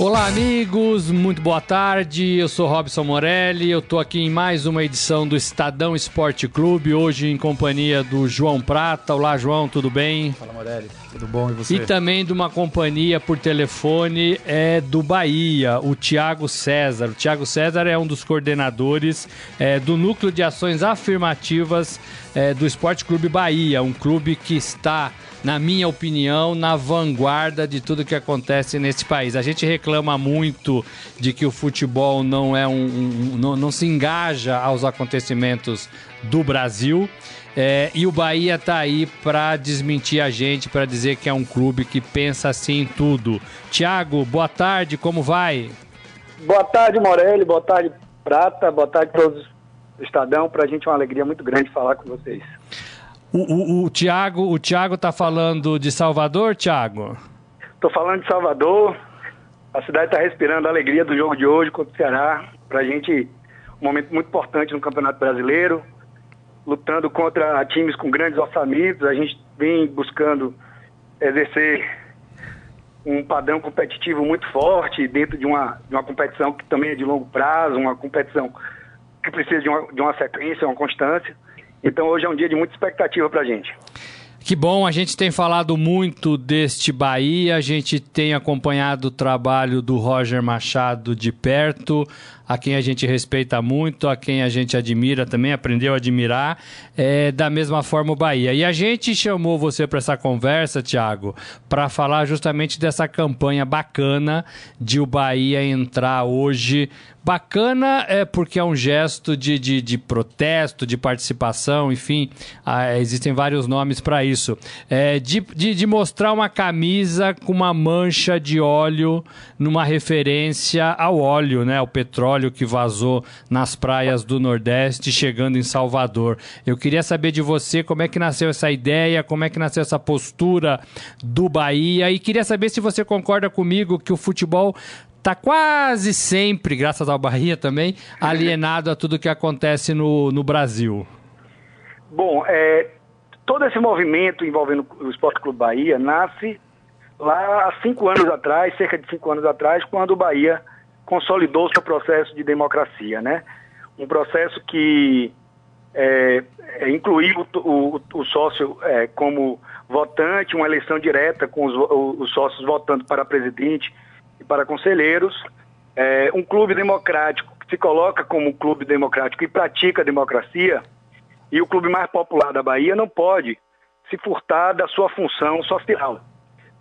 Olá, amigos, muito boa tarde. Eu sou Robson Morelli. Eu estou aqui em mais uma edição do Estadão Esporte Clube, hoje em companhia do João Prata. Olá, João, tudo bem? Fala, Morelli. Tudo bom e você? E também de uma companhia por telefone é do Bahia, o Tiago César. O Tiago César é um dos coordenadores é, do Núcleo de Ações Afirmativas é, do Esporte Clube Bahia, um clube que está na minha opinião, na vanguarda de tudo que acontece nesse país. A gente reclama muito de que o futebol não é um, um não, não se engaja aos acontecimentos do Brasil. É, e o Bahia tá aí para desmentir a gente, para dizer que é um clube que pensa assim em tudo. Tiago, boa tarde, como vai? Boa tarde, Morelli, boa tarde, Prata, boa tarde a todos do Estadão. Para a gente é uma alegria muito grande falar com vocês. O, o, o, Tiago o Thiago tá falando de Salvador, Tiago? Estou falando de Salvador. A cidade está respirando a alegria do jogo de hoje contra o Ceará. Para a gente, um momento muito importante no Campeonato Brasileiro. Lutando contra times com grandes orçamentos. A gente vem buscando exercer um padrão competitivo muito forte dentro de uma, de uma competição que também é de longo prazo, uma competição que precisa de uma, de uma sequência, uma constância. Então hoje é um dia de muita expectativa para a gente. Que bom, a gente tem falado muito deste Bahia, a gente tem acompanhado o trabalho do Roger Machado de perto, a quem a gente respeita muito, a quem a gente admira também, aprendeu a admirar, é, da mesma forma o Bahia. E a gente chamou você para essa conversa, Tiago, para falar justamente dessa campanha bacana de o Bahia entrar hoje. Bacana é porque é um gesto de, de, de protesto, de participação, enfim, ah, existem vários nomes para isso. É, de, de, de mostrar uma camisa com uma mancha de óleo numa referência ao óleo, né, ao petróleo óleo que vazou nas praias do Nordeste, chegando em Salvador. Eu queria saber de você como é que nasceu essa ideia, como é que nasceu essa postura do Bahia e queria saber se você concorda comigo que o futebol está quase sempre, graças ao Bahia também, alienado a tudo que acontece no, no Brasil. Bom, é, todo esse movimento envolvendo o Esporte Clube Bahia nasce lá há cinco anos atrás, cerca de cinco anos atrás, quando o Bahia consolidou seu processo de democracia, né? Um processo que é, é, incluiu o, o, o sócio é, como votante, uma eleição direta com os, os, sócios votando para presidente para conselheiros, é, um clube democrático que se coloca como um clube democrático e pratica a democracia, e o clube mais popular da Bahia não pode se furtar da sua função social.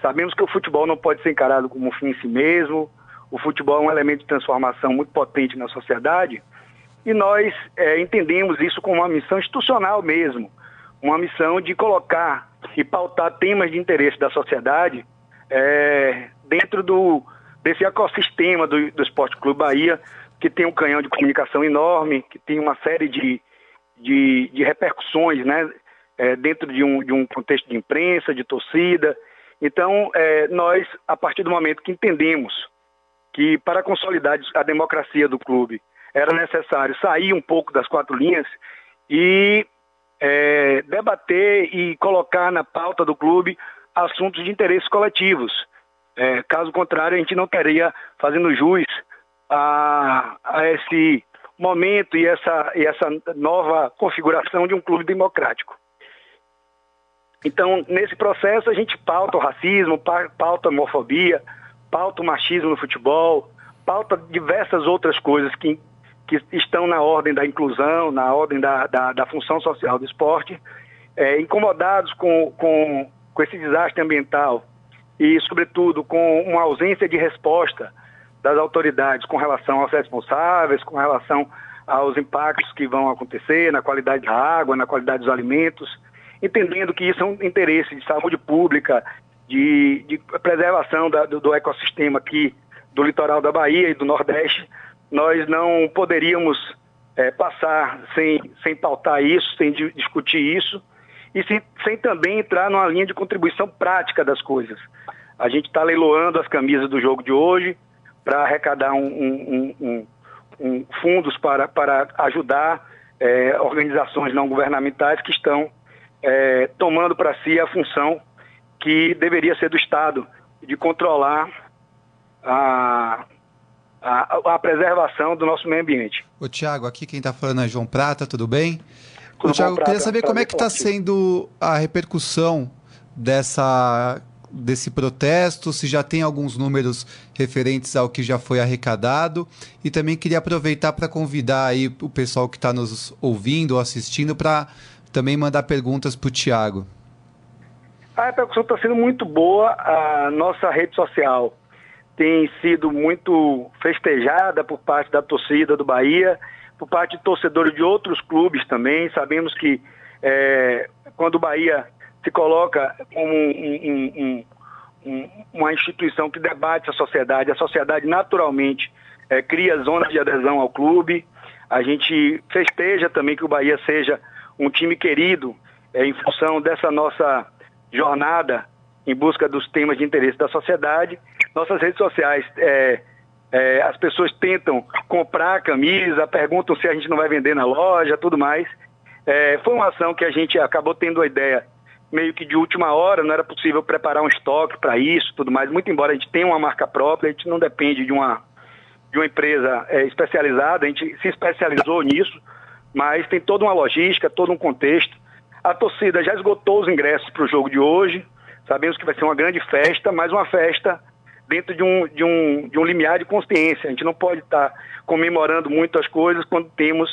Sabemos que o futebol não pode ser encarado como um fim em si mesmo, o futebol é um elemento de transformação muito potente na sociedade e nós é, entendemos isso como uma missão institucional mesmo, uma missão de colocar e pautar temas de interesse da sociedade é, dentro do, desse ecossistema do, do Esporte Clube Bahia, que tem um canhão de comunicação enorme, que tem uma série de, de, de repercussões né, é, dentro de um, de um contexto de imprensa, de torcida. Então, é, nós, a partir do momento que entendemos que para consolidar a democracia do clube era necessário sair um pouco das quatro linhas e é, debater e colocar na pauta do clube assuntos de interesses coletivos. É, caso contrário, a gente não teria fazendo jus a, a esse momento e essa, e essa nova configuração de um clube democrático. Então, nesse processo, a gente pauta o racismo, pauta a homofobia, pauta o machismo no futebol, pauta diversas outras coisas que, que estão na ordem da inclusão, na ordem da, da, da função social do esporte, é, incomodados com, com, com esse desastre ambiental e, sobretudo, com uma ausência de resposta das autoridades com relação aos responsáveis, com relação aos impactos que vão acontecer na qualidade da água, na qualidade dos alimentos, entendendo que isso é um interesse de saúde pública de, de preservação da, do, do, ecossistema aqui do litoral da Bahia e do Nordeste, nós não poderíamos é, passar sem, sem pautar isso, sem discutir isso e sem, sem também entrar numa linha de contribuição prática das coisas. A gente está leiloando as camisas do jogo de hoje para arrecadar um, um, um, um, fundos para, para ajudar é, organizações não governamentais que estão é, tomando para si a função que deveria ser do Estado, de controlar a, a, a preservação do nosso meio ambiente. Ô Tiago, aqui quem está falando é João Prata, tudo bem? Ô, Tiago, bom, queria saber como é que está sendo a repercussão dessa desse protesto, se já tem alguns números referentes ao que já foi arrecadado e também queria aproveitar para convidar aí o pessoal que está nos ouvindo ou assistindo para também mandar perguntas para o Tiago. A repercussão está sendo muito boa. A nossa rede social tem sido muito festejada por parte da torcida do Bahia, por parte de torcedores de outros clubes também. Sabemos que é, quando o Bahia se coloca como um, um, um, um, uma instituição que debate a sociedade, a sociedade naturalmente é, cria zonas de adesão ao clube. A gente festeja também que o Bahia seja um time querido é, em função dessa nossa jornada em busca dos temas de interesse da sociedade. Nossas redes sociais, é, é, as pessoas tentam comprar a camisa, perguntam se a gente não vai vender na loja, tudo mais. É, foi uma ação que a gente acabou tendo a ideia meio que de última hora, não era possível preparar um estoque para isso, tudo mais. Muito embora a gente tenha uma marca própria, a gente não depende de uma de uma empresa é, especializada, a gente se especializou nisso, mas tem toda uma logística, todo um contexto. A torcida já esgotou os ingressos para o jogo de hoje. Sabemos que vai ser uma grande festa, mas uma festa dentro de um, de um, de um limiar de consciência. A gente não pode estar comemorando muitas coisas quando temos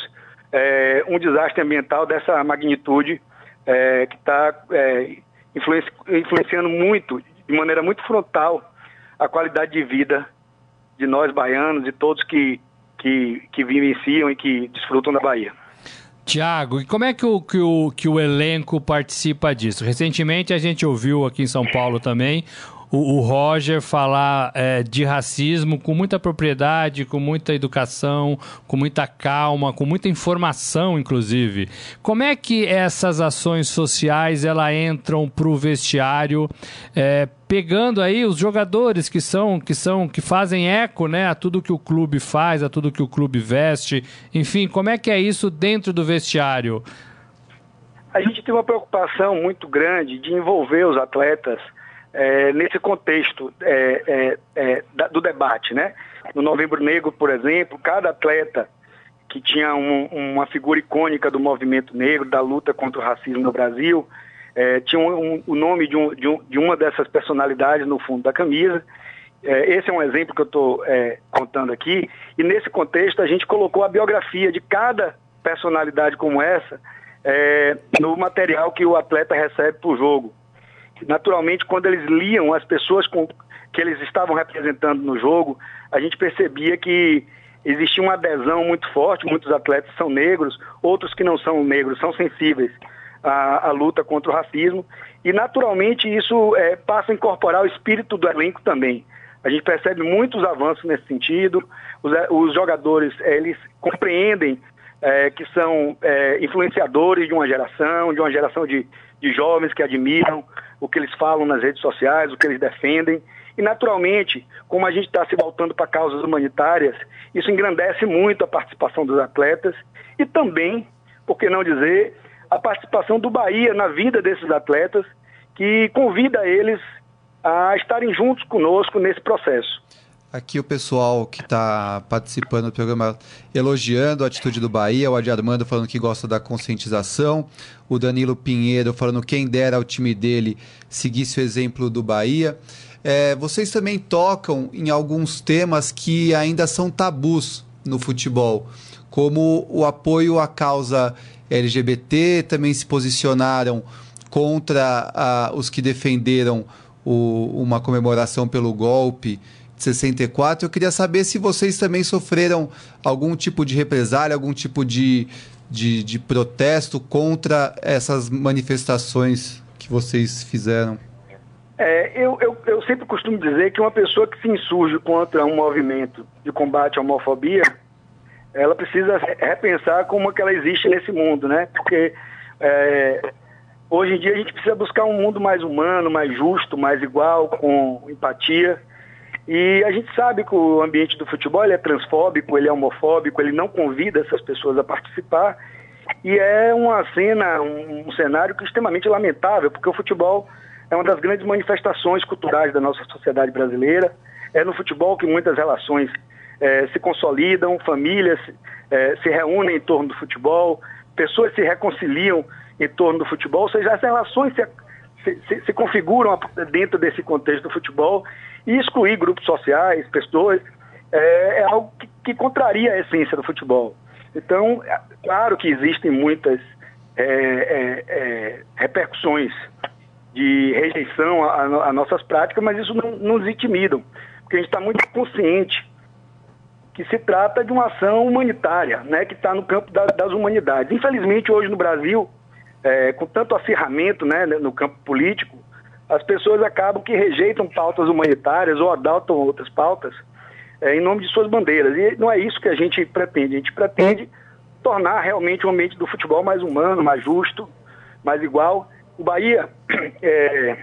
é, um desastre ambiental dessa magnitude é, que está é, influenci, influenciando muito, de maneira muito frontal, a qualidade de vida de nós baianos e todos que, que, que vivenciam e que desfrutam da Bahia. Tiago, e como é que o, que, o, que o elenco participa disso? Recentemente a gente ouviu aqui em São Paulo também o, o Roger falar é, de racismo com muita propriedade, com muita educação, com muita calma, com muita informação, inclusive. Como é que essas ações sociais ela entram para o vestiário, é, pegando aí os jogadores que são que são que fazem eco, né, a tudo que o clube faz, a tudo que o clube veste, enfim, como é que é isso dentro do vestiário? A gente tem uma preocupação muito grande de envolver os atletas é, nesse contexto é, é, da, do debate, né? No Novembro Negro, por exemplo, cada atleta que tinha um, uma figura icônica do movimento negro, da luta contra o racismo no Brasil, tinha um, um, o nome de, de, de, uma dessas personalidades no fundo da camisa. esse é um exemplo que eu estou contando aqui. E nesse contexto a gente colocou a biografia de cada personalidade como essa no material que o atleta recebe para o jogo naturalmente, quando eles liam as pessoas com, que eles estavam representando no jogo, a gente percebia que existia uma adesão muito forte. Muitos atletas são negros, outros que não são negros são sensíveis à, à luta contra o racismo. E, naturalmente, isso é, passa a incorporar o espírito do elenco também. A gente percebe muitos avanços nesse sentido. Os, os jogadores, eles compreendem é, que são é, influenciadores de uma geração, de uma geração de, de jovens que admiram o que eles falam nas redes sociais, o que eles defendem. E, naturalmente, como a gente está se voltando para causas humanitárias, isso engrandece muito a participação dos atletas e também, por que não dizer, a participação do Bahia na vida desses atletas, que convida eles a estarem juntos conosco nesse processo. Aqui o pessoal que está participando do programa elogiando a atitude do Bahia, o Adi Armando falando que gosta da conscientização, o Danilo Pinheiro falando quem dera ao time dele seguisse o exemplo do Bahia. É, vocês também tocam em alguns temas que ainda são tabus no futebol, como o apoio à causa LGBT, também se posicionaram contra a, os que defenderam o, uma comemoração pelo golpe 64. Eu queria saber se vocês também sofreram algum tipo de represália, algum tipo de, de, de protesto contra essas manifestações que vocês fizeram. É, eu, eu, eu sempre costumo dizer que uma pessoa que se insurge contra um movimento de combate à homofobia, ela precisa repensar como é que ela existe nesse mundo, né? Porque é, hoje em dia a gente precisa buscar um mundo mais humano, mais justo, mais igual, com empatia. E a gente sabe que o ambiente do futebol é transfóbico, ele é homofóbico, ele não convida essas pessoas a participar. E é uma cena, um, um cenário que é extremamente lamentável, porque o futebol é uma das grandes manifestações culturais da nossa sociedade brasileira. É no futebol que muitas relações é, se consolidam, famílias é, se reúnem em torno do futebol, pessoas se reconciliam em torno do futebol, ou seja, as relações se, se, se configuram dentro desse contexto do futebol e excluir grupos sociais, pessoas, é, é algo que, que, contraria a essência do futebol. Então, é claro que existem muitas é, é, é repercussões de rejeição a, nossas práticas, mas isso não, nos intimidam, porque a gente está muito consciente que se trata de uma ação humanitária, né, que está no campo da, das humanidades. Infelizmente, hoje no Brasil, é, com tanto acirramento né, no campo político, as pessoas acabam que rejeitam pautas humanitárias ou adotam outras pautas é, em nome de suas bandeiras. E não é isso que a gente pretende. A gente pretende tornar realmente o ambiente do futebol mais humano, mais justo, mais igual. O Bahia é,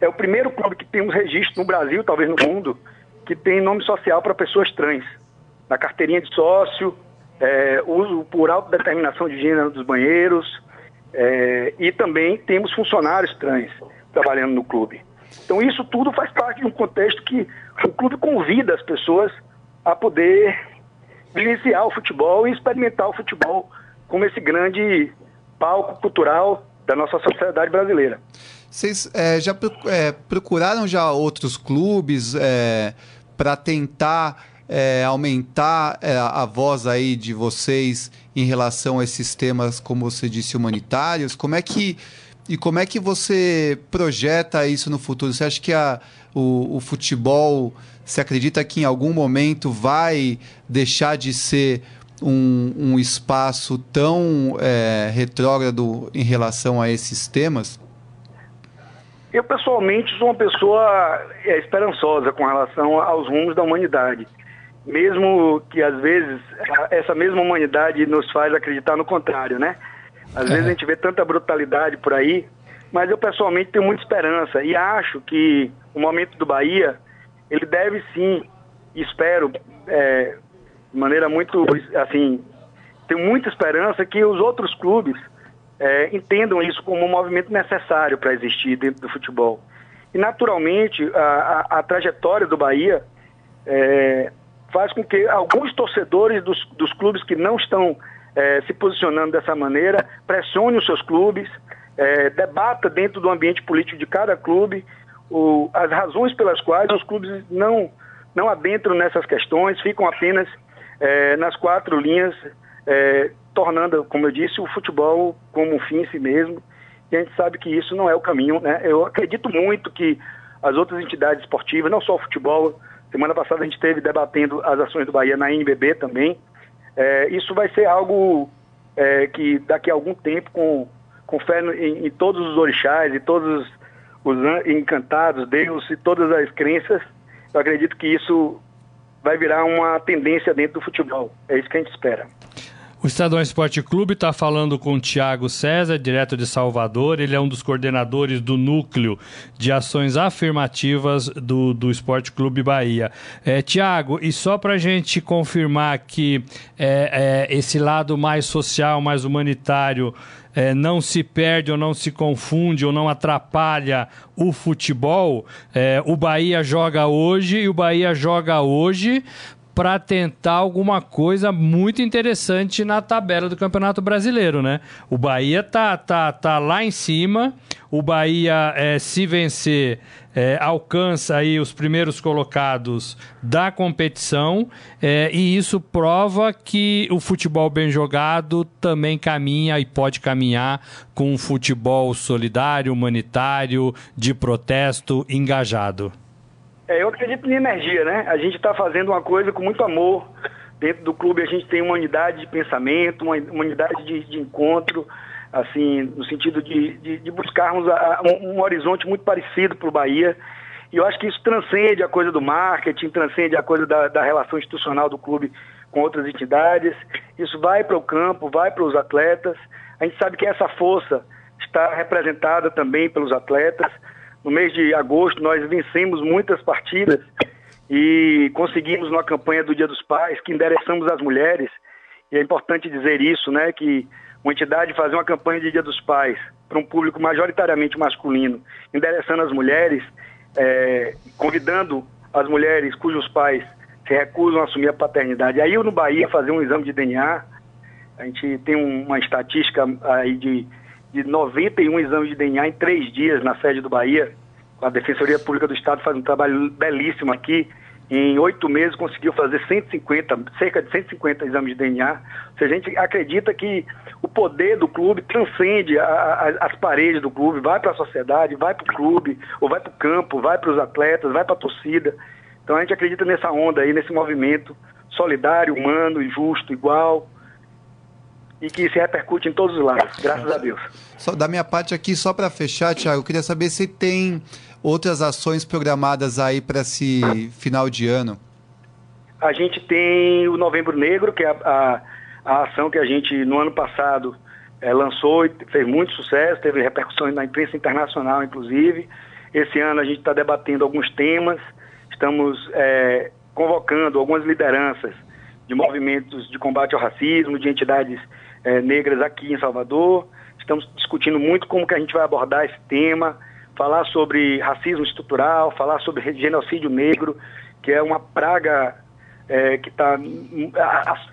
é o primeiro clube que tem um registro no Brasil, talvez no mundo, que tem nome social para pessoas trans. Na carteirinha de sócio, é, uso por autodeterminação de gênero dos banheiros, é, e também temos funcionários trans trabalhando no clube. Então isso tudo faz parte de um contexto que o clube convida as pessoas a poder vivenciar o futebol e experimentar o futebol como esse grande palco cultural da nossa sociedade brasileira. Vocês é, já é, procuraram já outros clubes é, para tentar é, aumentar é, a voz aí de vocês em relação a esses temas, como você disse, humanitários? Como é que e como é que você projeta isso no futuro? Você acha que a, o, o futebol, você acredita que em algum momento vai deixar de ser um, um espaço tão é, retrógrado em relação a esses temas? Eu, pessoalmente, sou uma pessoa é, esperançosa com relação aos rumos da humanidade. Mesmo que, às vezes, essa mesma humanidade nos faz acreditar no contrário, né? Às é. vezes a gente vê tanta brutalidade por aí, mas eu, pessoalmente, tenho muita esperança e acho que o momento do Bahia, ele deve sim, espero, é, de maneira muito, assim, tenho muita esperança que os outros clubes é, entendam isso como um movimento necessário para existir dentro do futebol. E, naturalmente, a, a, a trajetória do Bahia é, faz com que alguns torcedores dos, dos clubes que não estão é, se posicionando dessa maneira pressionem os seus clubes, é, debata dentro do ambiente político de cada clube o, as razões pelas quais os clubes não, não adentram nessas questões, ficam apenas é, nas quatro linhas tornando, como eu disse, o futebol como um fim em si mesmo. E a gente sabe que isso não é o caminho. Né? Eu acredito muito que as outras entidades esportivas, não só o futebol, semana passada a gente esteve debatendo as ações do Bahia na NBB também. É, isso vai ser algo é, que daqui a algum tempo, com, com fé em, em todos os orixás e todos os encantados, Deus e todas as crenças, eu acredito que isso vai virar uma tendência dentro do futebol. É isso que a gente espera. O Estadão Esporte Clube está falando com o Tiago César, direto de Salvador. Ele é um dos coordenadores do núcleo de ações afirmativas do, do Esporte Clube Bahia. É, Tiago, e só para a gente confirmar que é, é, esse lado mais social, mais humanitário, é, não se perde ou não se confunde ou não atrapalha o futebol, é, o Bahia joga hoje e o Bahia joga hoje para tentar alguma coisa muito interessante na tabela do Campeonato Brasileiro, né? O Bahia tá, tá, tá lá em cima, o Bahia, é, se vencer, é, alcança aí os primeiros colocados da competição é, e isso prova que o futebol bem jogado também caminha e pode caminhar com um futebol solidário, humanitário, de protesto, engajado. É, eu acredito em energia, né? A gente está fazendo uma coisa com muito amor. Dentro do clube a gente tem uma unidade de pensamento, uma, unidade de, de, encontro, assim, no sentido de, de, de buscarmos a, um, um, horizonte muito parecido para o Bahia. E eu acho que isso transcende a coisa do marketing, transcende a coisa da, da relação institucional do clube com outras entidades. Isso vai para o campo, vai para os atletas. A gente sabe que essa força está representada também pelos atletas. No mês de agosto, nós vencemos muitas partidas e conseguimos, na campanha do Dia dos Pais, que endereçamos às mulheres e é importante dizer isso, né, que uma entidade fazer uma campanha de Dia dos Pais para um público majoritariamente masculino, endereçando as mulheres, é, convidando as mulheres cujos pais se recusam a assumir a paternidade. Aí eu no Bahia fazer um exame de DNA, a gente tem uma estatística aí de, de 91 exames de DNA em três dias na sede do Bahia. A Defensoria Pública do Estado faz um trabalho belíssimo aqui. Em oito meses conseguiu fazer 150, cerca de 150 exames de DNA. Ou seja, a gente acredita que o poder do clube transcende a, a, as paredes do clube, vai para a sociedade, vai para o clube, ou vai para o campo, vai para os atletas, vai para a torcida. Então a gente acredita nessa onda aí, nesse movimento solidário, humano justo, igual, e que se repercute em todos os lados, graças a Deus. Só, da minha parte aqui, só para fechar, Tiago, eu queria saber se tem outras ações programadas aí para esse final de ano. A gente tem o Novembro Negro, que é a, a, a ação que a gente, no ano passado, é, lançou e fez muito sucesso, teve repercussões na imprensa internacional, inclusive. Esse ano a gente está debatendo alguns temas, Estamos é, convocando algumas lideranças de movimentos de combate ao racismo, de entidades é, negras aqui em Salvador. Estamos discutindo muito como que a gente vai abordar esse tema, falar sobre racismo estrutural, falar sobre genocídio negro, que é uma praga é, que está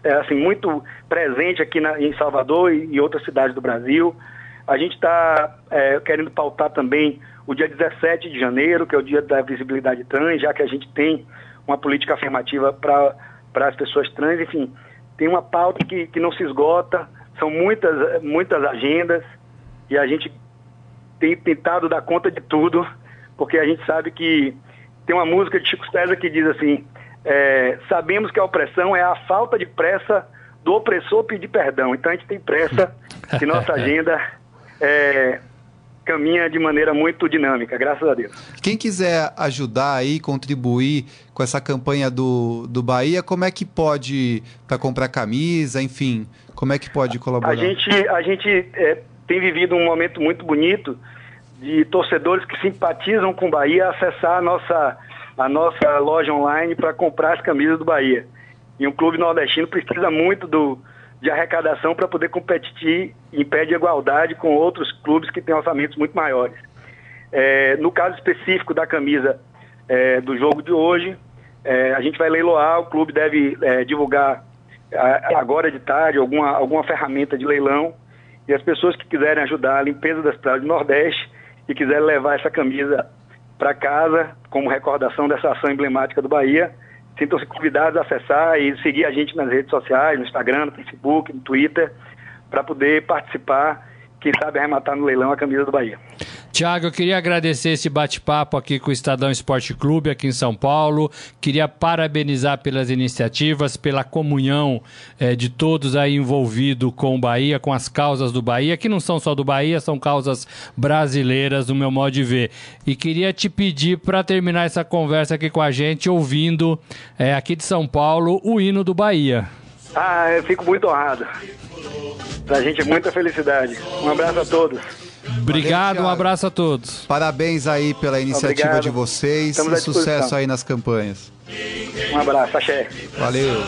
é, assim, muito presente aqui na, em Salvador e, e outras cidades do Brasil. A gente está é, querendo pautar também o dia 17 de janeiro, que é o dia da visibilidade trans, já que a gente tem uma política afirmativa para as pessoas trans, enfim, tem uma pauta que, que não se esgota, são muitas, muitas agendas e a gente tem tentado dar conta de tudo, porque a gente sabe que tem uma música de Chico César que diz assim, é, sabemos que a opressão é a falta de pressa do opressor pedir perdão. Então a gente tem pressa que nossa agenda é, caminha de maneira muito dinâmica, graças a Deus. Quem quiser ajudar aí, contribuir com essa campanha do, do Bahia, como é que pode para comprar camisa, enfim, como é que pode colaborar? A gente, a gente é, tem vivido um momento muito bonito de torcedores que simpatizam com o Bahia acessar a nossa, a nossa loja online para comprar as camisas do Bahia. E um clube nordestino precisa muito do, de arrecadação para poder competir em pé de igualdade com outros clubes que têm orçamentos muito maiores. É, no caso específico da camisa é, do jogo de hoje, é, a gente vai leiloar, o clube deve é, divulgar agora de tarde alguma, alguma ferramenta de leilão e as pessoas que quiserem ajudar a limpeza das praias do Nordeste e quiserem levar essa camisa para casa como recordação dessa ação emblemática do Bahia, Sintam-se convidados a acessar e seguir a gente nas redes sociais, no Instagram, no Facebook, no Twitter, para poder participar, quem sabe arrematar no leilão a camisa do Bahia. Tiago, eu queria agradecer esse bate-papo aqui com o Estadão Esporte Clube aqui em São Paulo. Queria parabenizar pelas iniciativas, pela comunhão eh, de todos aí envolvidos com o Bahia, com as causas do Bahia, que não são só do Bahia, são causas brasileiras, do meu modo de ver. E queria te pedir para terminar essa conversa aqui com a gente, ouvindo eh, aqui de São Paulo o hino do Bahia. Ah, eu fico muito honrado. Pra gente é muita felicidade. Um abraço a todos. Obrigado, um abraço a todos. Parabéns aí pela iniciativa Obrigado. de vocês Estamos e sucesso aí nas campanhas. Um abraço, axé. Valeu.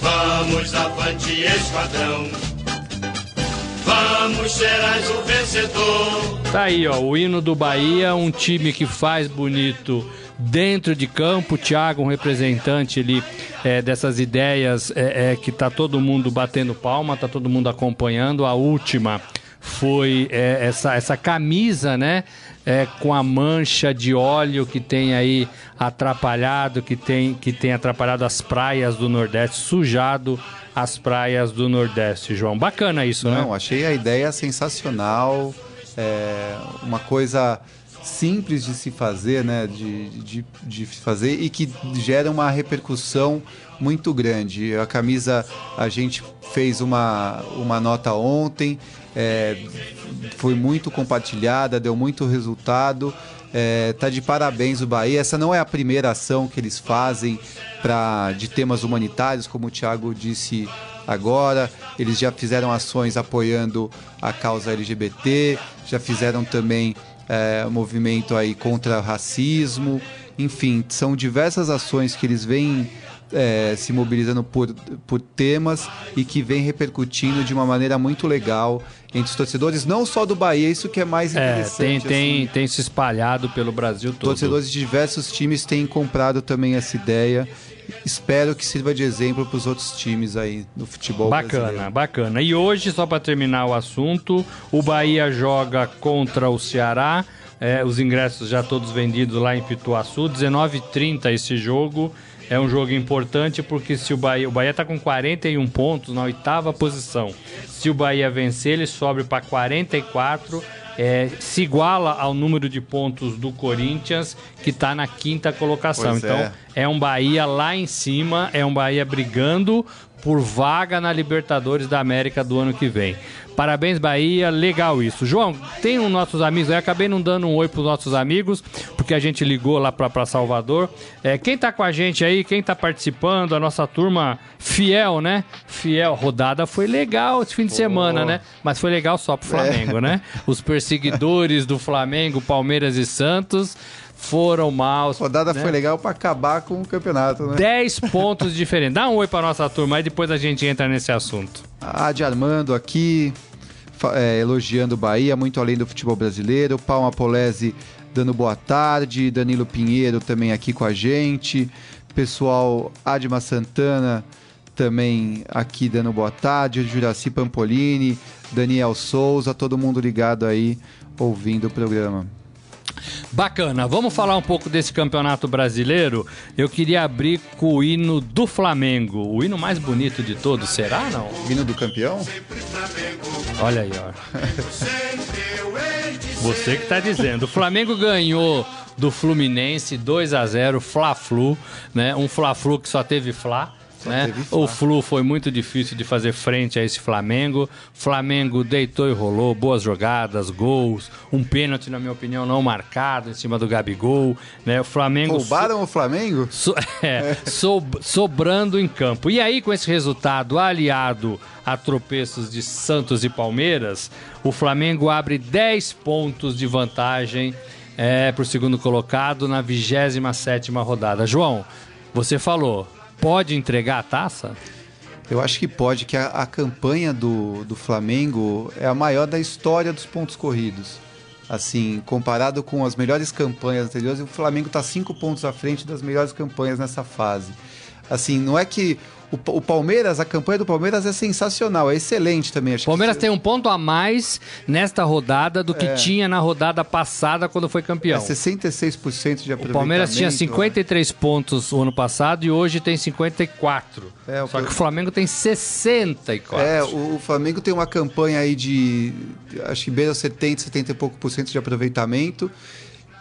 Vamos avante, esquadrão. Vamos, Gerais, o vencedor. Tá aí, ó, o hino do Bahia, um time que faz bonito dentro de campo. Thiago, um representante ali é, dessas ideias é, é, que tá todo mundo batendo palma, tá todo mundo acompanhando. A última foi é, essa, essa camisa, né? É, com a mancha de óleo que tem aí atrapalhado, que tem, que tem atrapalhado as praias do Nordeste, sujado as praias do Nordeste, João. Bacana isso, Não, né? Não, achei a ideia sensacional. É, uma coisa simples de se fazer, né? De, de, de fazer e que gera uma repercussão muito grande. A camisa, a gente fez uma, uma nota ontem, é, foi muito compartilhada, deu muito resultado. É, tá de parabéns o Bahia. Essa não é a primeira ação que eles fazem para de temas humanitários, como o Thiago disse agora. Eles já fizeram ações apoiando a causa LGBT, já fizeram também é, movimento aí contra racismo, enfim, são diversas ações que eles vêm é, se mobilizando por, por temas e que vem repercutindo de uma maneira muito legal entre os torcedores, não só do Bahia, isso que é mais É, interessante. tem, assim. tem, tem se espalhado pelo Brasil todo. Torcedores de diversos times têm comprado também essa ideia. Espero que sirva de exemplo para os outros times aí no futebol Bacana, brasileiro. bacana. E hoje, só para terminar o assunto, o Bahia joga contra o Ceará. É, os ingressos já todos vendidos lá em Pituaçu. 19h30 esse jogo. É um jogo importante porque se o Bahia. O Bahia está com 41 pontos na oitava posição. Se o Bahia vencer, ele sobe para 44. É, se iguala ao número de pontos do Corinthians, que está na quinta colocação. Pois então, é. é um Bahia lá em cima, é um Bahia brigando por vaga na Libertadores da América do ano que vem. Parabéns, Bahia, legal isso. João, tem os nossos amigos aí, acabei não dando um oi pros nossos amigos, porque a gente ligou lá pra, pra Salvador. É, quem tá com a gente aí, quem tá participando, a nossa turma fiel, né? Fiel, rodada foi legal esse fim de semana, né? Mas foi legal só pro Flamengo, né? Os perseguidores do Flamengo, Palmeiras e Santos foram maus. A rodada né? foi legal para acabar com o campeonato, né? 10 pontos diferentes. Dá um oi pra nossa turma aí, depois a gente entra nesse assunto. A Adi Armando aqui, é, elogiando o Bahia, muito além do futebol brasileiro. Palma Polese dando boa tarde. Danilo Pinheiro também aqui com a gente. Pessoal, Adma Santana também aqui dando boa tarde. Juraci Pampolini, Daniel Souza, todo mundo ligado aí, ouvindo o programa. Bacana, vamos falar um pouco desse campeonato brasileiro. Eu queria abrir com o hino do Flamengo, o hino mais bonito de todos, será não? Vindo do campeão? Olha aí, ó. Você que tá dizendo. O Flamengo ganhou do Fluminense 2 a 0 Fla-Flu, né? Um Fla-Flu que só teve Fla. Né? O Flu foi muito difícil de fazer frente a esse Flamengo. Flamengo deitou e rolou, boas jogadas, gols, um pênalti, na minha opinião, não marcado em cima do Gabigol. Né? O Flamengo Roubaram o Flamengo? So- é, sob- sobrando em campo. E aí, com esse resultado aliado a tropeços de Santos e Palmeiras, o Flamengo abre 10 pontos de vantagem é, para o segundo colocado na 27 rodada. João, você falou, pode entregar a taça? Eu acho que pode, que a, a campanha do, do Flamengo é a maior da história dos pontos corridos. Assim, comparado com as melhores campanhas anteriores, o Flamengo está cinco pontos à frente das melhores campanhas nessa fase. Assim, não é que o, o Palmeiras, a campanha do Palmeiras é sensacional, é excelente também. Acho O Palmeiras que tem um ponto a mais nesta rodada do que tinha na rodada passada quando foi é campeão. 66% de O aproveitamento. Palmeiras tinha né? 53 pontos o ano passado e hoje tem 54. É, o Só que que- o Flamengo tem 64. É, o, o Flamengo tem uma campanha aí de acho que beira 70, 70 e pouco por cento de aproveitamento.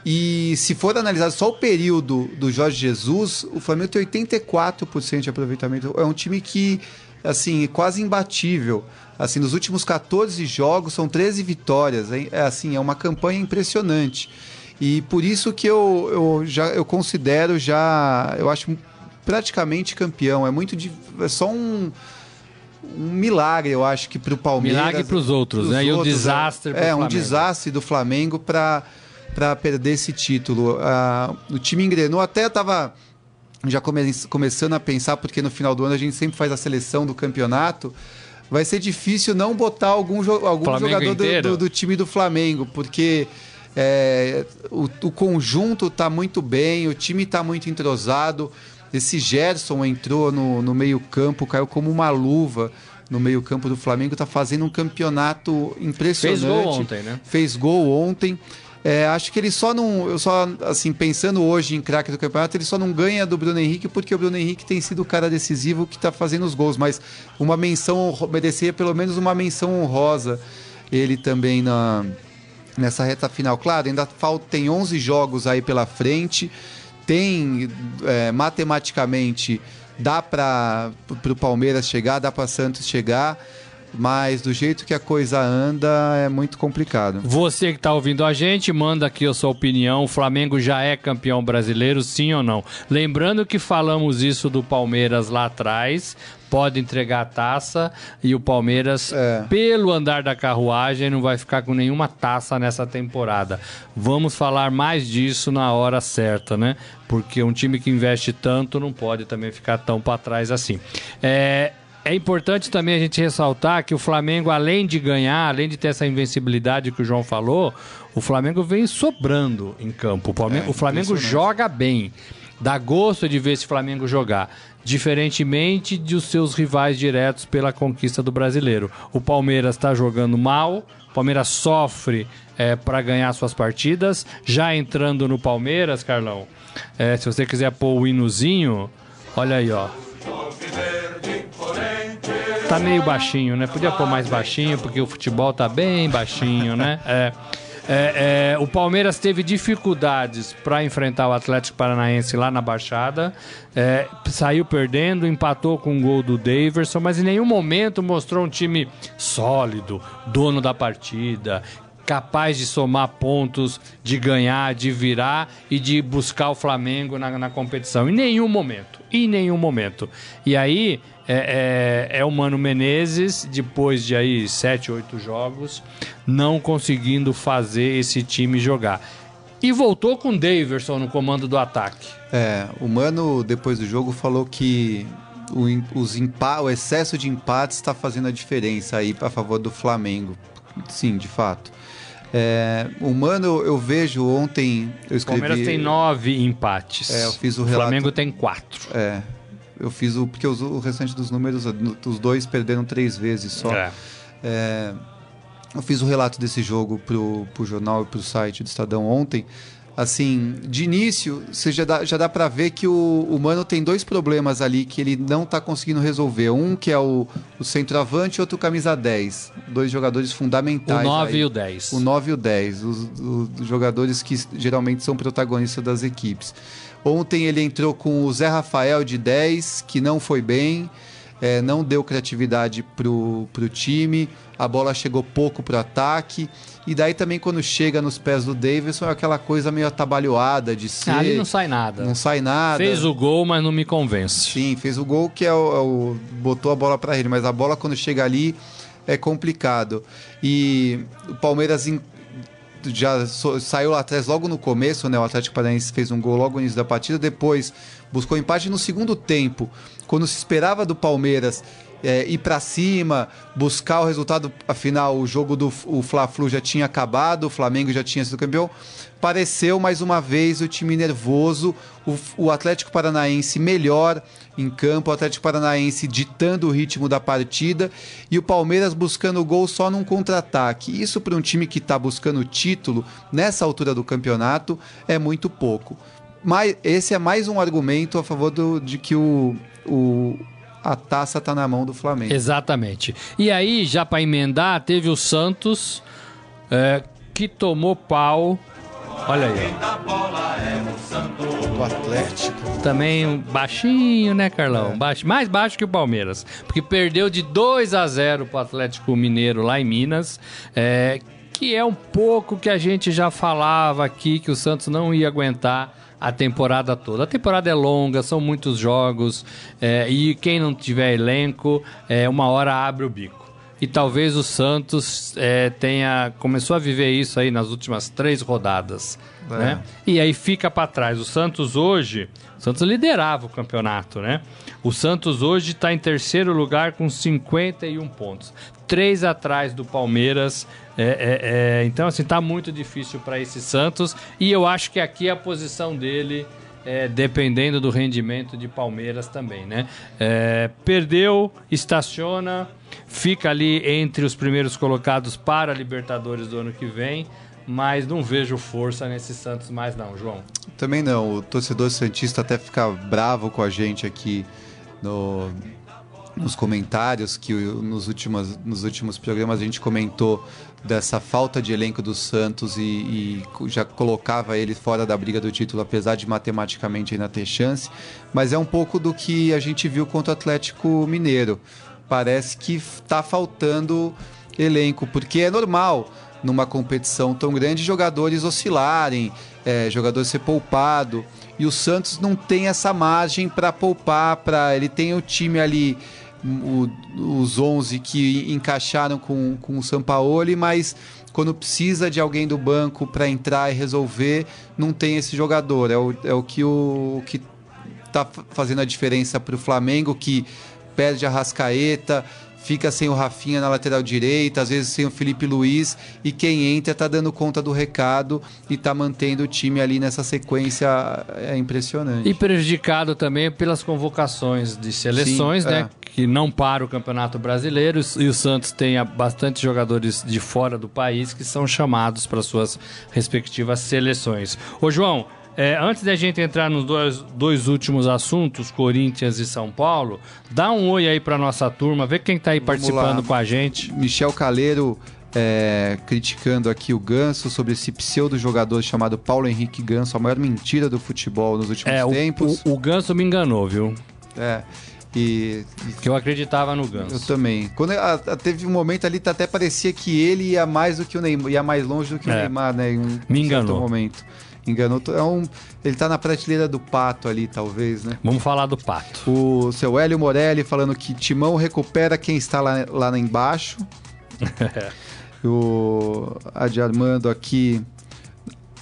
E se for analisar só o período do Jorge Jesus, o Flamengo tem 84% de aproveitamento. É um time que, assim, é quase imbatível. Assim, nos últimos 14 jogos são 13 vitórias. É, é, assim, é uma campanha impressionante. E por isso que eu, eu já eu considero já, eu acho praticamente campeão. É muito de, é só um um milagre, eu acho que para o Palmeiras. Milagre pros outros, né? E o desastre pro É, um desastre do Flamengo para para perder esse título. Ah, o time engrenou, até estava já come- começando a pensar, porque no final do ano a gente sempre faz a seleção do campeonato. Vai ser difícil não botar algum, jo- algum Flamengo jogador do, do- do time do Flamengo, porque é, o, o conjunto tá muito bem, o time tá muito entrosado. Esse Gerson entrou no, no meio-campo, caiu como uma luva no meio-campo do Flamengo, tá fazendo um campeonato impressionante. Fez gol ontem, né? Fez gol ontem. É, acho que ele só não. Eu só, assim, pensando hoje em craque do campeonato, ele só não ganha do Bruno Henrique porque o Bruno Henrique tem sido o cara decisivo que tá fazendo os gols. Mas uma menção merecia pelo menos uma menção honrosa ele também na, nessa reta final. Claro, ainda falta, tem 11 jogos aí pela frente. Tem é, matematicamente dá para o Palmeiras chegar, dá para Santos chegar. Mas do jeito que a coisa anda é muito complicado. Você que está ouvindo a gente, manda aqui a sua opinião. O Flamengo já é campeão brasileiro, sim ou não? Lembrando que falamos isso do Palmeiras lá atrás. Pode entregar a taça e o Palmeiras, É. pelo andar da carruagem, não vai ficar com nenhuma taça nessa temporada. Vamos falar mais disso na hora certa, né? Porque um time que investe tanto não pode também ficar tão para trás assim. É, é importante também a gente ressaltar que o Flamengo, além de ganhar, além de ter essa invencibilidade que o João falou, o Flamengo vem sobrando em campo. O, Palme- É, o Flamengo joga bem. Dá gosto de ver esse Flamengo jogar. Diferentemente dos seus rivais diretos pela conquista do brasileiro. O Palmeiras está jogando mal, o Palmeiras sofre para ganhar suas partidas. Já entrando no Palmeiras, Carlão, é, se você quiser pôr o hinozinho, olha aí, ó. Tá meio baixinho, né? Podia pôr mais baixinho, porque o futebol tá bem baixinho, né? É, é, é, o Palmeiras teve dificuldades para enfrentar o Atlético Paranaense lá na Baixada. É, saiu perdendo, empatou com o gol do Daverson, mas em nenhum momento mostrou um time sólido, dono da partida, capaz de somar pontos, de ganhar, de virar e de buscar o Flamengo na, na competição. Em nenhum momento. Em nenhum momento. E aí é, é, é o Mano Menezes, depois de aí sete, oito jogos, não conseguindo fazer esse time jogar. E voltou com o Daverson no comando do ataque. É, o Mano, depois do jogo, falou que o, os empa o excesso de empates está fazendo a diferença aí a favor do Flamengo. Sim, de fato. É, o Mano, eu vejo ontem, eu O escrevi... Palmeiras tem nove empates. É, eu fiz o o relato- Flamengo tem quatro. É, eu fiz o... Porque o restante dos números, os dois perderam três vezes só. É. É, eu fiz o relato desse jogo pro, pro jornal e pro site do Estadão ontem. Assim, de início, você já dá, já dá para ver que o, o Mano tem dois problemas ali que ele não tá conseguindo resolver. Um que é o, o centroavante e outro camisa 10. Dois jogadores O fundamentais. 9 aí. e o 10. O 9 e o 10, os, os jogadores que geralmente são protagonistas das equipes. Ontem ele entrou com o Zé Rafael de 10, que não foi bem, é, não deu criatividade pro, pro time, a bola chegou pouco pro ataque. E daí também quando chega nos pés do Davidson é aquela coisa meio atabalhoada de ser. Ah, Ali não sai nada. não sai nada. Fez o gol, mas não me convence. Sim, fez o gol que é o, é o- botou a bola para ele, mas a bola quando chega ali é complicado. E o Palmeiras já saiu lá atrás logo no começo, né? O Atlético Paranaense fez um gol logo no início da partida, depois buscou empate no segundo tempo, quando se esperava do Palmeiras é, ir para cima, buscar o resultado, afinal o jogo do Fla-Flu já tinha acabado, o Flamengo já tinha sido campeão. Pareceu mais uma vez o time nervoso, o, o Atlético Paranaense melhor em campo, o Atlético Paranaense ditando o ritmo da partida e o Palmeiras buscando o gol só num contra-ataque. Isso para um time que está buscando o título nessa altura do campeonato é muito pouco. Mas esse é mais um argumento a favor do- de que o, o- a taça está na mão do Flamengo. Exatamente. E aí, já para emendar, teve o Santos é, que tomou pau. Olha aí. Do Atlético. Também baixinho, né, Carlão? Baixo, mais baixo que o Palmeiras. Porque perdeu de 2 a 0 pro Atlético Mineiro lá em Minas. é, que é um pouco que a gente já falava aqui que o Santos não ia aguentar a temporada toda. A temporada é longa, são muitos jogos, é, e quem não tiver elenco, é, uma hora abre o bico. E talvez o Santos é, tenha começou a viver isso aí nas últimas três rodadas, É. né? E aí fica para trás. O Santos hoje, o Santos liderava o campeonato, né? O Santos hoje está em terceiro lugar com 51 pontos, três atrás do Palmeiras. É, é, é, então assim tá muito difícil para esse Santos e eu acho que aqui a posição dele é, dependendo do rendimento de Palmeiras também, né? É, perdeu, estaciona, fica ali entre os primeiros colocados para a Libertadores do ano que vem, mas não vejo força nesse Santos mais não, João. Também não. O torcedor Santista até fica bravo com a gente aqui no- nos comentários, que nos últimos, nos últimos programas a gente comentou dessa falta de elenco do Santos e, e já colocava ele fora da briga do título, apesar de matematicamente ainda ter chance. Mas é um pouco do que a gente viu contra o Atlético Mineiro. parece que está faltando elenco, porque é normal numa competição tão grande jogadores oscilarem, é, jogador ser poupado. E o Santos não tem essa margem para poupar, para ele tem o time ali, o, os 11 que encaixaram com, com o Sampaoli, mas quando precisa de alguém do banco para entrar e resolver, não tem esse jogador. É o, é o que o que está fazendo a diferença para o Flamengo, que perde a Rascaeta, fica sem o Rafinha na lateral direita, às vezes sem o Felipe Luiz, e quem entra tá dando conta do recado e tá mantendo o time ali nessa sequência é impressionante. E prejudicado também pelas convocações de seleções, Sim, né? é. Que não para o Campeonato Brasileiro e o Santos tem bastante jogadores de fora do país que são chamados para suas respectivas seleções. Ô João, é, antes da gente entrar nos dois, dois últimos assuntos, Corinthians e São Paulo, dá um oi aí para nossa turma, vê quem tá aí Vamos participando lá. com a gente. Michel Caleiro é, criticando aqui o Ganso sobre esse pseudo jogador chamado Paulo Henrique Ganso, a maior mentira do futebol nos últimos É, o, tempos. o, o Ganso me enganou, viu? É, e, e Que eu acreditava no eu Ganso. também. Quando a- a- teve um momento ali, até parecia que ele ia mais do que o Neymar, ia mais longe do que o É. Neymar, né? Em um Me enganou. momento. Enganou. É um, ele tá na prateleira do pato ali, talvez, né? Vamos falar do Pato. O seu Hélio Morelli falando que Timão recupera quem está lá, lá embaixo. o Adi Armando aqui,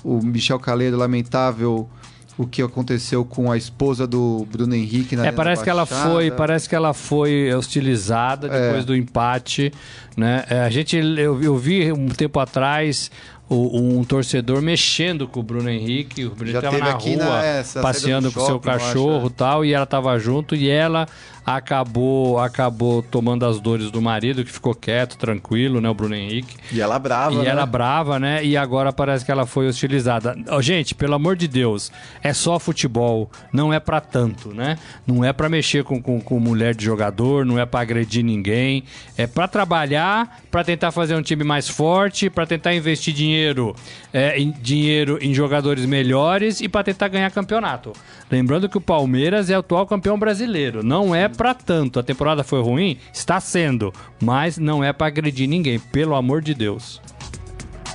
o Michel Caleiro, lamentável o que aconteceu com a esposa do Bruno Henrique na É, parece que ela foi, parece que ela foi hostilizada depois É. do empate, né? É, a gente eu, eu vi um tempo atrás o- um torcedor mexendo com o Bruno Henrique, o Bruno estava na rua na- é, passeando com o seu cachorro e tal, e ela estava junto e ela acabou acabou tomando as dores do marido que ficou quieto, tranquilo, né, o Bruno Henrique. E ela brava, E né? ela brava, né? E agora parece que ela foi hostilizada. Ó, gente, pelo amor de Deus, é só futebol, não é pra tanto, né? Não é pra mexer com, com, com mulher de jogador, não é pra agredir ninguém. É pra trabalhar, pra tentar fazer um time mais forte, pra tentar investir dinheiro, é, em, dinheiro em jogadores melhores e pra tentar ganhar campeonato. Lembrando que o Palmeiras é o atual campeão brasileiro. Não é pra tanto. A temporada foi ruim? Está sendo. Mas não é pra agredir ninguém, pelo amor de Deus.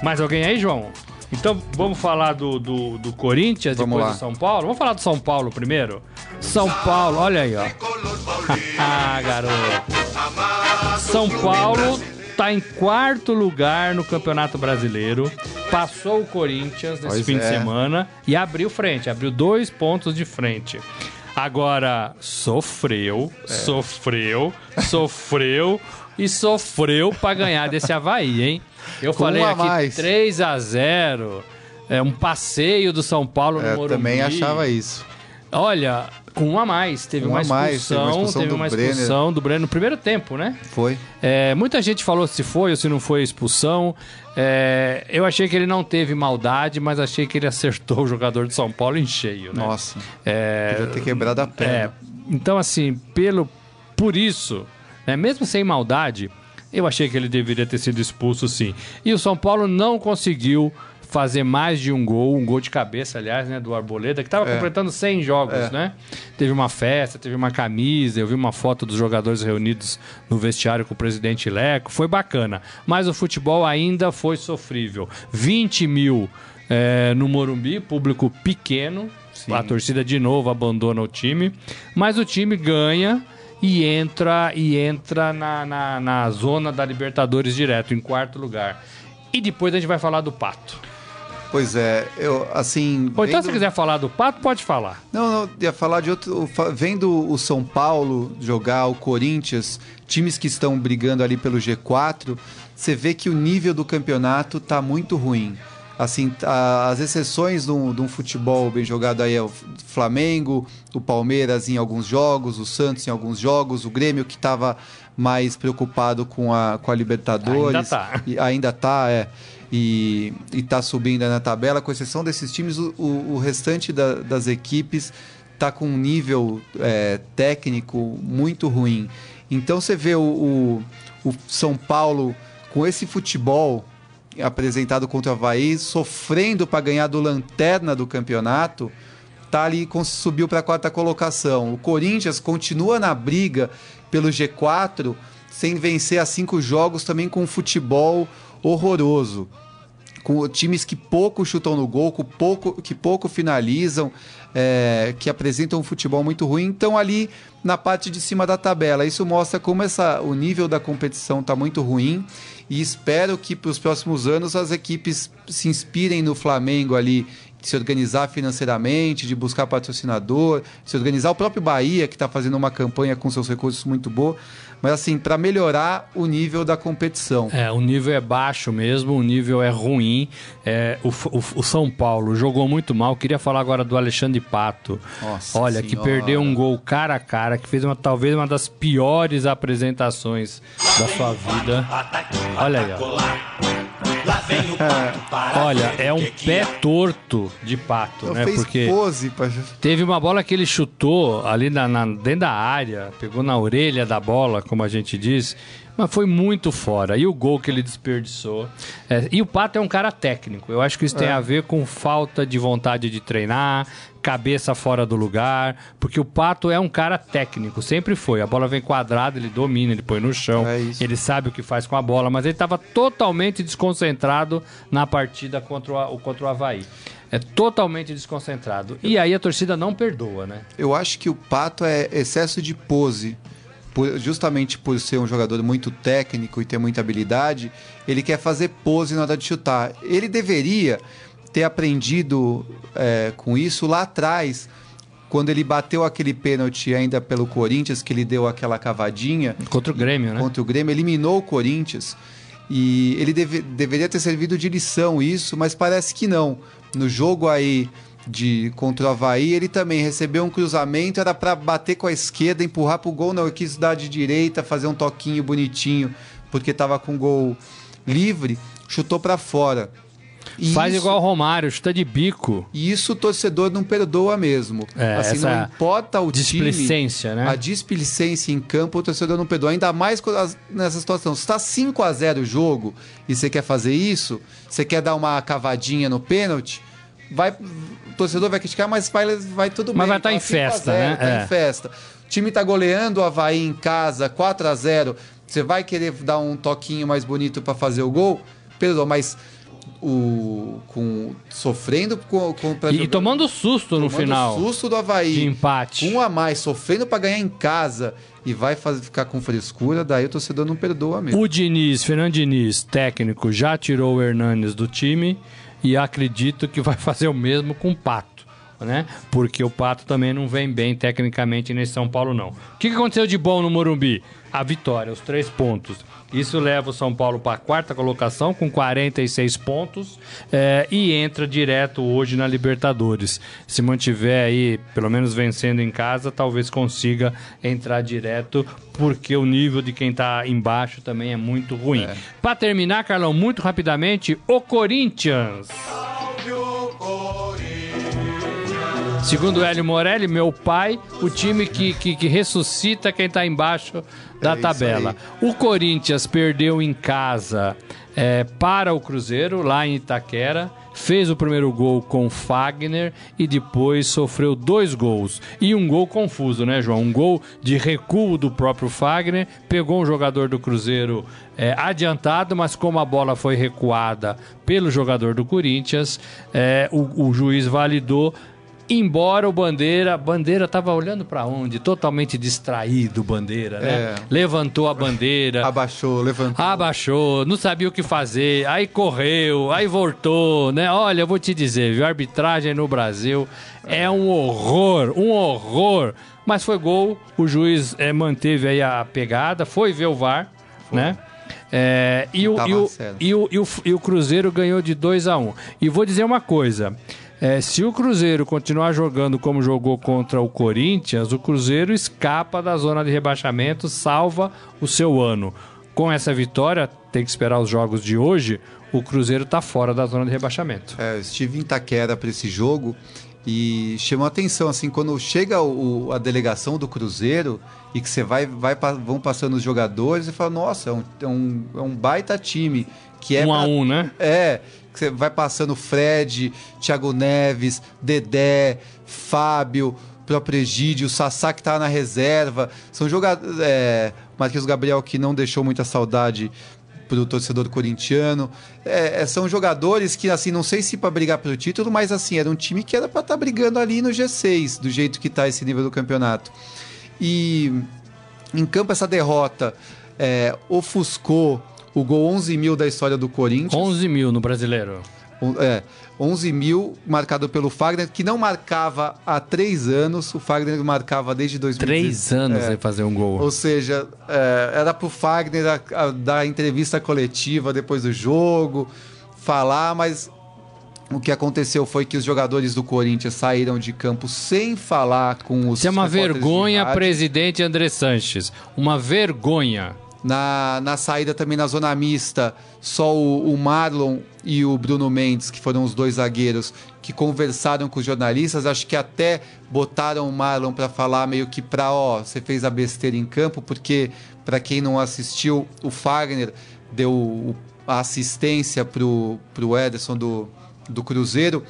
Mais alguém aí, João? Então vamos falar do, do, do Corinthians, Vamos depois lá. do São Paulo? Vamos falar do São Paulo primeiro? São Paulo, olha aí, ó. ah, garoto. São Paulo tá em quarto lugar no Campeonato Brasileiro. Passou o Corinthians nesse Pois fim de é. semana e abriu frente, abriu dois pontos de frente. Agora, sofreu, É. sofreu, sofreu e sofreu pra ganhar desse Havaí, hein? Eu Com falei aqui mais. 3 a 0 é um passeio do São Paulo no É, Eu Morumbi. também achava isso. Olha, com um a mais. Teve Um uma a mais, teve expulsão, uma expulsão teve do uma Brenner. expulsão do Breno no primeiro tempo, né? Foi. É, muita gente falou se foi ou se não foi expulsão. É, eu achei que ele não teve maldade, mas achei que ele acertou o jogador de São Paulo em cheio, né? Nossa. É, Podia ter quebrado a é, perna. então, assim, pelo, por isso, né, mesmo sem maldade, eu achei que ele deveria ter sido expulso sim. E o São Paulo não conseguiu fazer mais de um gol, um gol de cabeça, aliás, né, do Arboleda, que estava É. completando 100 jogos, É. né? Teve uma festa, teve uma camisa, eu vi uma foto dos jogadores reunidos no vestiário com o presidente Leco, foi bacana. Mas o futebol ainda foi sofrível. 20 mil é, no Morumbi, público pequeno, a torcida de novo abandona o time, mas o time ganha e entra e entra na, na, na zona da Libertadores direto, em quarto lugar. E depois a gente vai falar do Pato. Pois é, eu, assim... Ou então, vendo- se quiser falar do Pato, pode falar. Não, não, ia falar de outro. Vendo o São Paulo jogar, o Corinthians, times que estão brigando ali pelo G4, você vê que o nível do campeonato tá muito ruim. Assim, a- as exceções de um, de um futebol bem jogado aí é o Flamengo, o Palmeiras em alguns jogos, o Santos em alguns jogos, o Grêmio que estava mais preocupado com a, com a Libertadores. Ainda tá. E ainda tá, é. E, e tá subindo na tabela, com exceção desses times, o, o- restante da- das equipes tá com um nível é, técnico muito ruim. Então você vê o, o- o São Paulo com esse futebol apresentado contra o Havaí, sofrendo para ganhar do lanterna do campeonato. tá ali, subiu para a quarta colocação. O Corinthians continua na briga pelo G4, sem vencer a cinco jogos, também com futebol horroroso. Com times que pouco chutam no gol, pouco, que pouco finalizam, é, que apresentam um futebol muito ruim. Então, ali na parte de cima da tabela. Isso mostra como essa, o nível da competição está muito ruim. E espero que para os próximos anos as equipes se inspirem no Flamengo ali, de se organizar financeiramente, de buscar patrocinador, de se organizar. O próprio Bahia, que está fazendo uma campanha com seus recursos muito boa. Mas assim, para melhorar o nível da competição. É, o nível é baixo mesmo, o nível é ruim. É, o, o- o São Paulo jogou muito mal. Queria falar agora do Alexandre Pato. Nossa Olha, que Senhora. perdeu um gol cara a cara, que fez uma, talvez uma das piores apresentações da sua vida. Olha aí, ó. Lá vem o pato parado. Olha, é um pé torto de pato, Então né? Porque pose pra... teve uma bola que ele chutou ali na, na- dentro da área, pegou na orelha da bola, como a gente diz, mas foi muito fora. E o gol que ele desperdiçou. É, e o Pato é um cara técnico. Eu acho que isso tem a ver com falta de vontade de treinar, cabeça fora do lugar, porque o Pato é um cara técnico, sempre foi. A bola vem quadrada, ele domina, ele põe no chão, É ele sabe o que faz com a bola, mas ele estava totalmente desconcentrado na partida contra o, o- contra o Havaí. É totalmente desconcentrado. E aí a torcida não perdoa, né? Eu acho que o Pato é excesso de pose. Por- justamente por ser um jogador muito técnico e ter muita habilidade, ele quer fazer pose na hora de chutar. Ele deveria ter aprendido é, com isso lá atrás, quando ele bateu aquele pênalti ainda pelo Corinthians, que ele deu aquela cavadinha Contra o Grêmio, né? contra o Grêmio, eliminou o Corinthians. E ele deve- deveria ter servido de lição isso, mas parece que não. No jogo aí de contra o Havaí, ele também recebeu um cruzamento, era para bater com a esquerda, empurrar pro gol, não, ele quis dar de direita, fazer um toquinho bonitinho, porque tava com gol livre, chutou para fora. E Faz isso- igual o Romário, chuta de bico. E isso o torcedor não perdoa mesmo. É, assim, não importa o time. displicência, né? A displicência em campo, o torcedor não perdoa. Ainda mais nessa situação. Se está 5 a 0 o jogo e você quer fazer isso, você quer dar uma cavadinha no pênalti, vai, o torcedor vai criticar, mas vai, vai tudo Mas bem. vai tá em 5 a festa, 0, né? Tá É. em festa. O time tá goleando o Havaí em casa, 4 a 0 Você vai querer dar um toquinho mais bonito para fazer o gol? Perdoa, mas o, com, sofrendo com, com, pra E, tomando susto no tomando final susto do Havaí. de empate. Um a mais, sofrendo pra ganhar em casa e vai fazer, ficar com frescura, daí o torcedor não perdoa mesmo. O Diniz, Fernando Diniz, técnico, já tirou o Hernanes do time e acredito que vai fazer o mesmo com o Pato, né? Porque o Pato também não vem bem tecnicamente nesse São Paulo, não. O que aconteceu de bom no Morumbi? A vitória, os três pontos. Isso leva o São Paulo para a quarta colocação com 46 pontos é, e entra direto hoje na Libertadores. Se mantiver aí, pelo menos vencendo em casa, talvez consiga entrar direto, porque o nível de quem tá embaixo também é muito ruim. Para terminar, Carlão, muito rapidamente, o Corinthians. Segundo o Hélio Morelli, meu pai, o time que, que, que ressuscita quem tá embaixo da É tabela. O Corinthians perdeu em casa é, para o Cruzeiro, lá em Itaquera. Fez o primeiro gol com o Fagner e depois sofreu dois gols. E um gol confuso, né, João? Um gol de recuo do próprio Fagner. Pegou um jogador do Cruzeiro é, adiantado, mas como a bola foi recuada pelo jogador do Corinthians, é, o, o juiz validou. Embora o Bandeira, Bandeira tava olhando para onde? Totalmente distraído, Bandeira, né? É. Levantou a bandeira, Abaixou, levantou. abaixou, não sabia o que fazer, aí correu, aí voltou, né? Olha, eu vou te dizer, viu? A arbitragem no Brasil é um horror, um horror. Mas foi gol, o juiz eh, manteve aí a pegada, foi ver o VAR, né? É, e, o, e, o, e, o, e, o, e o Cruzeiro ganhou de 2 a 1 E vou dizer uma coisa. É, se o Cruzeiro continuar jogando como jogou contra o Corinthians, o Cruzeiro escapa da zona de rebaixamento, salva o seu ano. Com essa vitória, tem que esperar os jogos de hoje, o Cruzeiro está fora da zona de rebaixamento. É, eu estive em Itaquera para esse jogo e chamou a atenção, assim, quando chega o, a delegação do Cruzeiro e que você vai, vai vão passando os jogadores e fala, nossa, é um, é um, é um baita time. Que é um a pra- um, né? É, que você vai passando Fred, Thiago Neves, Dedé, Fábio, próprio Egídio, Sassá que tá na reserva. São jogadores. É, Marquinhos Gabriel que não deixou muita saudade pro torcedor corintiano. É, é, são jogadores que, assim, não sei se para brigar pelo título, mas assim, era um time que era para estar tá brigando ali no G6, do jeito que tá esse nível do campeonato. E em campo essa derrota é, ofuscou o gol 11 mil da história do Corinthians. 11 mil no brasileiro. É, 11 mil marcado pelo Fagner, que não marcava há três anos. O Fagner marcava desde 2016. Três anos é. sem fazer um gol. Ou seja, é, era pro Fagner a, a, dar entrevista coletiva depois do jogo, falar, mas o que aconteceu foi que os jogadores do Corinthians saíram de campo sem falar com os. Isso é uma vergonha, presidente André Sanches. Uma vergonha. Na, na saída também na zona mista, só o, o, Marlon e o Bruno Mendes, que foram os dois zagueiros, que conversaram com os jornalistas. Acho que até botaram o Marlon para falar meio que para, ó, você fez a besteira em campo, porque, para quem não assistiu, o Fagner deu a assistência pro, pro Ederson do, do Cruzeiro.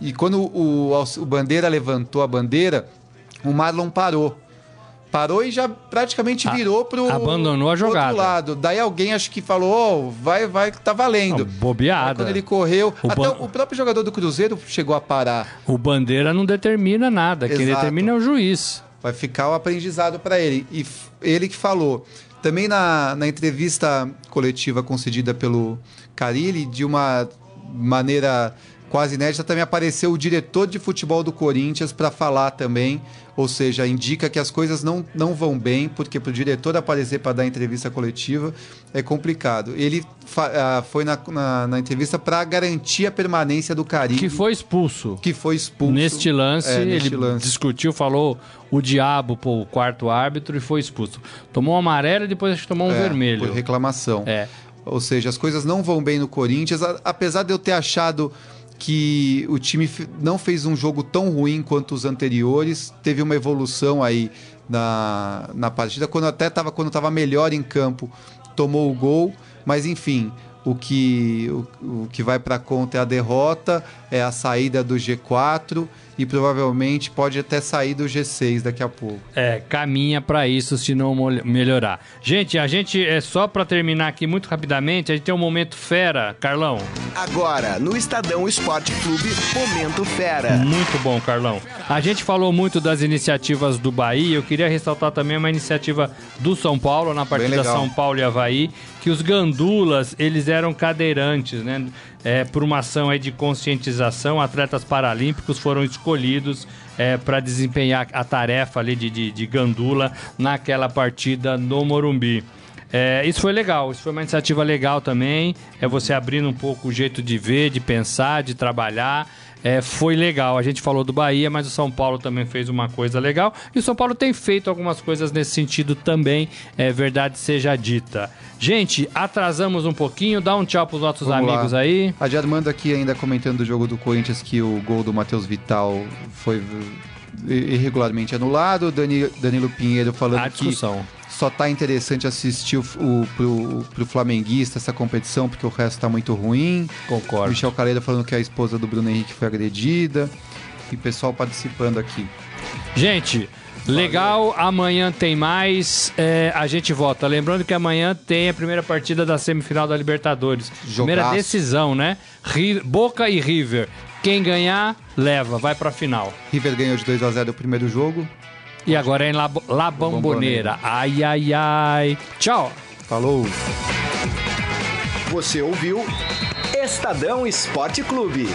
E quando o, o Bandeira levantou a bandeira, o Marlon parou parou e já praticamente virou pro abandonou a jogada. Outro lado. Daí alguém acho que falou, oh, vai, vai, tá valendo. Não, bobeada. Aí quando ele correu, o até ban... o próprio jogador do Cruzeiro chegou a parar. O bandeira não determina nada, Exato. quem determina é o juiz. Vai ficar o aprendizado para ele. E ele que falou. Também na, na entrevista coletiva concedida pelo Carilli, de uma maneira quase inédita, também apareceu o diretor de futebol do Corinthians para falar também ou seja, indica que as coisas não, não vão bem, porque para o diretor aparecer para dar entrevista coletiva é complicado. Ele uh, foi na, na, na entrevista para garantir a permanência do Caribe. Que foi expulso. Que foi expulso. Neste lance, é, neste ele lance. discutiu, falou o diabo para o quarto árbitro e foi expulso. Tomou um amarelo e depois acho que tomou um é, vermelho. Por reclamação. É. Ou seja, as coisas não vão bem no Corinthians, apesar de eu ter achado que o time não fez um jogo tão ruim quanto os anteriores, teve uma evolução aí na, na partida, quando até estava quando estava melhor em campo, tomou o gol, mas enfim, o que, o, o que vai para conta é a derrota, é a saída do G4 e provavelmente pode até sair do G6 daqui a pouco. É, caminha para isso se não melhorar. Gente, a gente é só para terminar aqui muito rapidamente, a gente tem um momento fera, Carlão. Agora, no Estadão Esporte Clube, momento fera. Muito bom, Carlão. A gente falou muito das iniciativas do Bahia, eu queria ressaltar também uma iniciativa do São Paulo na partida São Paulo e Havaí, que os gandulas, eles eram cadeirantes, né? É, por uma ação aí de conscientização, atletas paralímpicos foram escolhidos é, para desempenhar a tarefa ali de, de, de, gandula naquela partida no Morumbi. É, isso foi legal, isso foi uma iniciativa legal também. É você abrindo um pouco o jeito de ver, de pensar, de trabalhar é, foi legal. A gente falou do Bahia, mas o São Paulo também fez uma coisa legal. E o São Paulo tem feito algumas coisas nesse sentido também, é verdade seja dita. Gente, atrasamos um pouquinho, dá um tchau pros nossos Vamos amigos lá. aí. A Armando aqui ainda comentando do jogo do Corinthians que o gol do Matheus Vital foi irregularmente anulado. Dani, Danilo Pinheiro falando que só tá interessante assistir o, o, pro, pro flamenguista essa competição, porque o resto tá muito ruim. Concordo. Michel Caleira falando que a esposa do Bruno Henrique foi agredida. E pessoal participando aqui. Gente, Legal, amanhã tem mais. É, a gente volta. Lembrando que amanhã tem a primeira partida da semifinal da Libertadores. Jogaço. Primeira decisão, né? Boca e River. Quem ganhar, leva, vai pra final. River ganhou de 2 a 0 o primeiro jogo. E agora é em La, La Bombonera. Ai, ai, ai. Tchau. Falou. Você ouviu Estadão Esporte Clube.